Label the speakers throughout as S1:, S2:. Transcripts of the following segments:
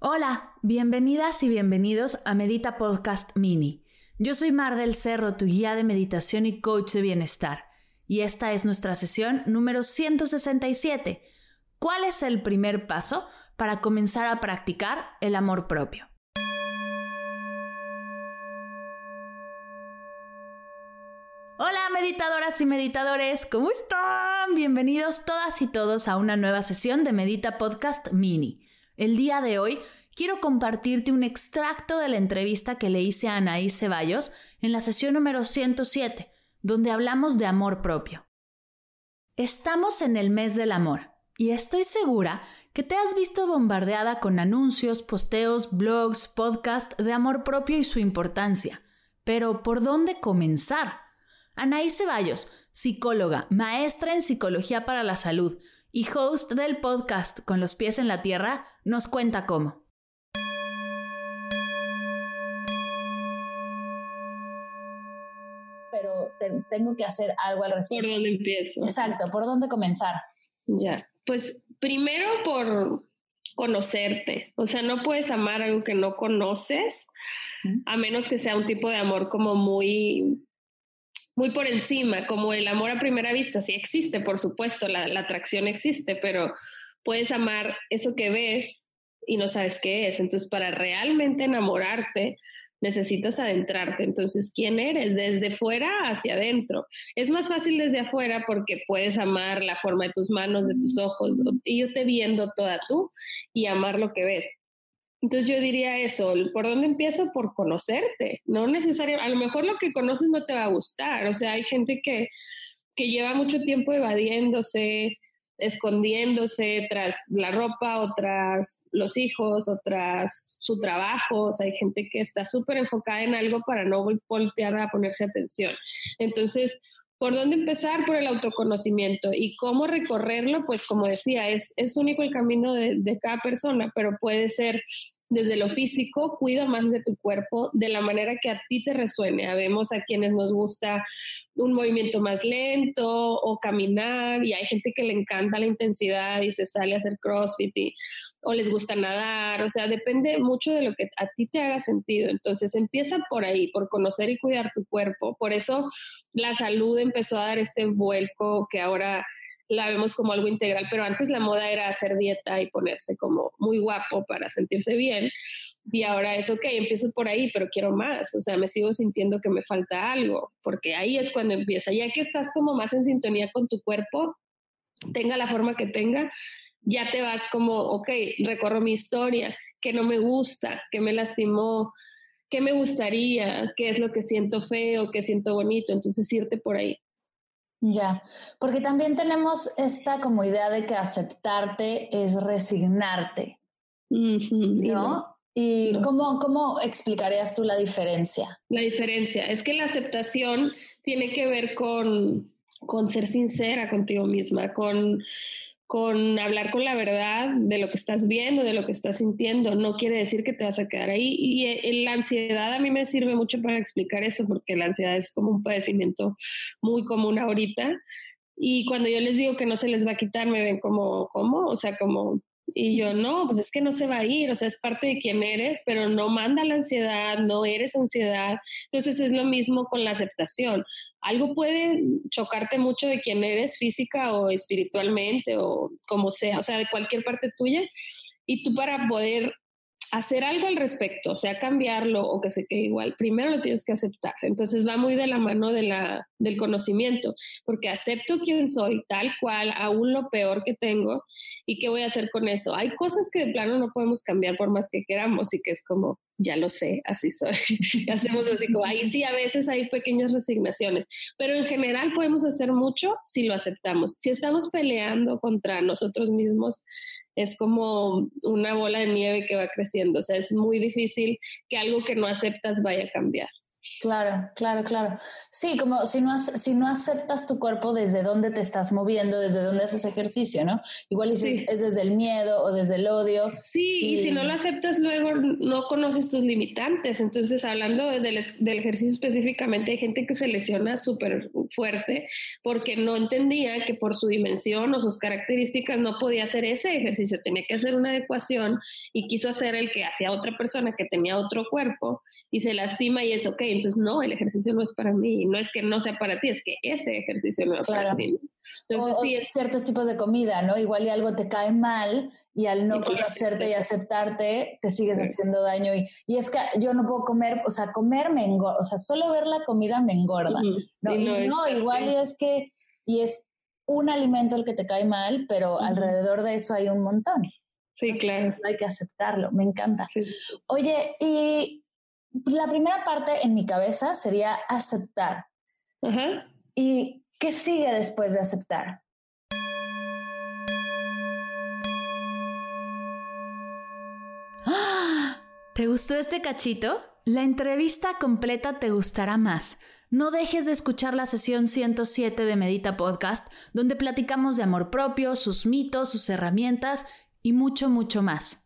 S1: Hola, bienvenidas y bienvenidos a Medita Podcast Mini. Yo soy Mar del Cerro, tu guía de meditación y coach de bienestar, y esta es nuestra sesión número 167. ¿Cuál es el primer paso para comenzar a practicar el amor propio? Hola meditadoras y meditadores, ¿cómo están? Bienvenidos todas y todos a una nueva sesión de Medita Podcast Mini. El día de hoy quiero compartirte un extracto de la entrevista que le hice a Anaí Ceballos en la sesión número 107, donde hablamos de amor propio. Estamos en el mes del amor y estoy segura que te has visto bombardeada con anuncios, posteos, blogs, podcasts de amor propio y su importancia. Pero ¿por dónde comenzar? Anaí Ceballos, psicóloga, maestra en psicología para la salud, y host del podcast Con los pies en la tierra, nos cuenta cómo.
S2: Pero tengo que hacer algo al respecto.
S3: ¿Por dónde empiezo?
S2: Exacto, ¿por dónde comenzar?
S3: Ya, pues primero por conocerte, o sea, no puedes amar algo que no conoces, a menos que sea un tipo de amor como muy muy por encima, como el amor a primera vista, sí existe, por supuesto, la, atracción existe, pero puedes amar eso que ves y no sabes qué es. Entonces, para realmente enamorarte, necesitas adentrarte. Entonces, ¿quién eres? Desde fuera hacia adentro. Es más fácil desde afuera porque puedes amar la forma de tus manos, de tus ojos, irte viendo toda tú y amar lo que ves. Entonces yo diría eso, ¿por dónde empiezo? Por conocerte, no necesariamente, a lo mejor lo que conoces no te va a gustar, o sea, hay gente que, que lleva mucho tiempo evadiéndose, escondiéndose tras la ropa o tras los hijos o tras su trabajo, o sea, hay gente que está súper enfocada en algo para no voltear a ponerse atención. Entonces, ¿Por dónde empezar? Por el autoconocimiento. ¿Y cómo recorrerlo? Pues como decía, es, es único el camino de, de cada persona, pero puede ser desde lo físico, cuida más de tu cuerpo de la manera que a ti te resuene. Habemos a quienes nos gusta un movimiento más lento o caminar y hay gente que le encanta la intensidad y se sale a hacer CrossFit o les gusta nadar, o sea, depende mucho de lo que a ti te haga sentido. Entonces empieza por ahí, por conocer y cuidar tu cuerpo. Por eso la salud empezó a dar este vuelco que ahora la vemos como algo integral, pero antes la moda era hacer dieta y ponerse como muy guapo para sentirse bien. Y ahora es, ok, empiezo por ahí, pero quiero más, o sea, me sigo sintiendo que me falta algo, porque ahí es cuando empieza, ya que estás como más en sintonía con tu cuerpo, tenga la forma que tenga, ya te vas como, ok, recorro mi historia, que no me gusta, que me lastimó, qué me gustaría, qué es lo que siento feo, qué siento bonito, entonces irte por ahí.
S2: Ya, porque también tenemos esta como idea de que aceptarte es resignarte, ¿no? ¿Y cómo, cómo explicarías tú la diferencia?
S3: La diferencia es que la aceptación tiene que ver con, con ser sincera contigo misma, con con hablar con la verdad de lo que estás viendo, de lo que estás sintiendo. No quiere decir que te vas a quedar ahí. Y eh, la ansiedad a mí me sirve mucho para explicar eso, porque la ansiedad es como un padecimiento muy común ahorita. Y cuando yo les digo que no se les va a quitar, me ven como, ¿cómo? O sea, como, y yo, no, pues es que no se va a ir, o sea, es parte de quién eres, pero no manda la ansiedad, no eres ansiedad. Entonces es lo mismo con la aceptación. Algo puede chocarte mucho de quién eres física o espiritualmente o como sea, o sea, de cualquier parte tuya. Y tú para poder hacer algo al respecto, sea, cambiarlo o que se quede igual, primero lo tienes que aceptar. Entonces va muy de la mano de la, del conocimiento, porque acepto quién soy, tal cual, aún lo peor que tengo, y qué voy a hacer con eso. Hay cosas que de plano no podemos cambiar por más que queramos y que es como, ya lo sé, así soy. y hacemos así como, ahí sí, a veces hay pequeñas resignaciones, pero en general podemos hacer mucho si lo aceptamos. Si estamos peleando contra nosotros mismos, es como una bola de nieve que va creciendo. O sea, es muy difícil que algo que no aceptas vaya a cambiar.
S2: Claro, claro, claro. Sí, como si no, si no aceptas tu cuerpo desde dónde te estás moviendo, desde dónde haces ejercicio, ¿no? Igual es, desde el miedo o desde el odio.
S3: Sí, y... si no lo aceptas luego no conoces tus limitantes. Entonces, hablando del, del ejercicio específicamente, hay gente que se lesiona súper fuerte porque no entendía que por su dimensión o sus características no podía hacer ese ejercicio, tenía que hacer una adecuación y quiso hacer el que hacía otra persona que tenía otro cuerpo y se lastima y es, ok, entonces no, el ejercicio no es para mí, no es que no sea para ti, es que ese ejercicio no es para ti.
S2: Entonces, sí, es... ciertos tipos de comida, ¿no? Igual y algo te cae mal y al no conocerte y aceptarte te sigues haciendo daño. Y, y, es que yo no puedo comer, o sea, comer me engorda, o sea, solo ver la comida me engorda. No, no, igual y es que, y es un alimento el que te cae mal, pero alrededor de eso hay un montón.
S3: Sí, claro.
S2: Hay que aceptarlo, me encanta. Oye, y la primera parte en mi cabeza sería aceptar. ¿Y qué sigue después de aceptar?
S1: ¿Te gustó este cachito? La entrevista completa te gustará más. No dejes de escuchar la sesión 107 de Medita Podcast, donde platicamos de amor propio, sus mitos, sus herramientas y mucho, mucho más.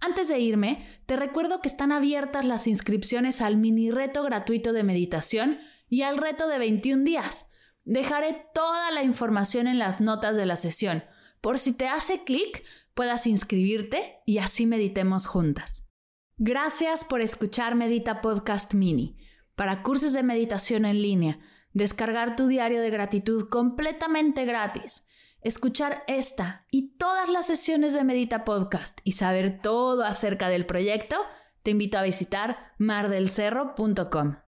S1: Antes de irme, te recuerdo que están abiertas las inscripciones al mini reto gratuito de meditación y al reto de 21 días. Dejaré toda la información en las notas de la sesión, por si te hace clic puedas inscribirte y así meditemos juntas. Gracias por escuchar Medita Podcast Mini. Para cursos de meditación en línea, descargar tu diario de gratitud completamente gratis escuchar esta y todas las sesiones de Medita Podcast y saber todo acerca del proyecto, te invito a visitar mardelcerro.com.